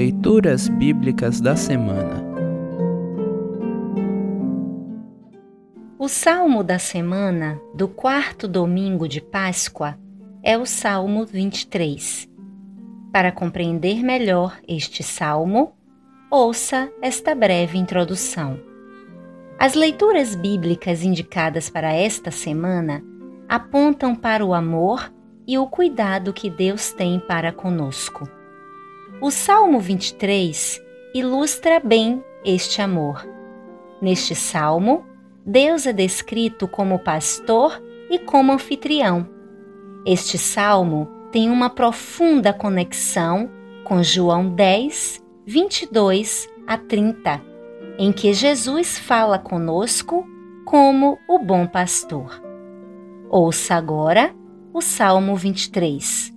Leituras Bíblicas da Semana O salmo da semana do quarto domingo de Páscoa é o Salmo 23. Para compreender melhor este salmo, ouça esta breve introdução. As leituras bíblicas indicadas para esta semana apontam para o amor e o cuidado que Deus tem para conosco. O Salmo 23 ilustra bem este amor. Neste salmo, Deus é descrito como pastor e como anfitrião. Este salmo tem uma profunda conexão com João 10, 22 a 30, em que Jesus fala conosco como o bom pastor. Ouça agora o Salmo 23.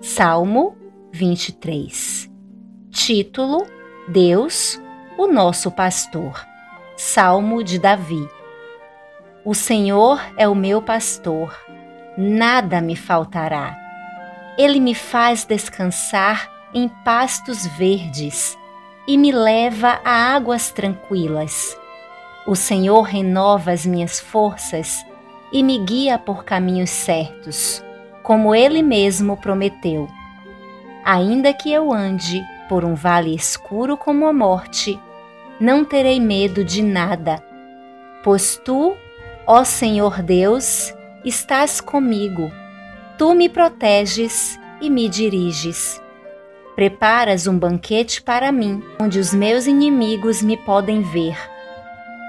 Salmo 23. Título: Deus, o nosso pastor. Salmo de Davi. O Senhor é o meu pastor, nada me faltará. Ele me faz descansar em pastos verdes e me leva a águas tranquilas. O Senhor renova as minhas forças e me guia por caminhos certos, como Ele mesmo prometeu. Ainda que eu ande por um vale escuro como a morte, não terei medo de nada, pois tu, ó Senhor Deus, estás comigo. Tu me proteges e me diriges. Preparas um banquete para mim, onde os meus inimigos me podem ver.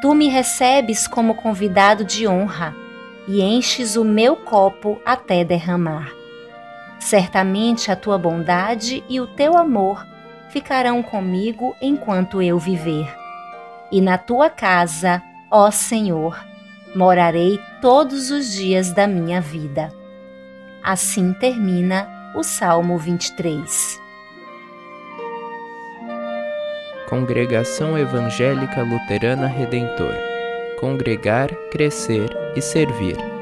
Tu me recebes como convidado de honra e enches o meu copo até derramar. Certamente a tua bondade e o teu amor ficarão comigo enquanto eu viver. E na tua casa, ó Senhor, morarei todos os dias da minha vida. Assim termina o Salmo 23. Congregação Evangélica Luterana Redentor Congregar, Crescer e Servir.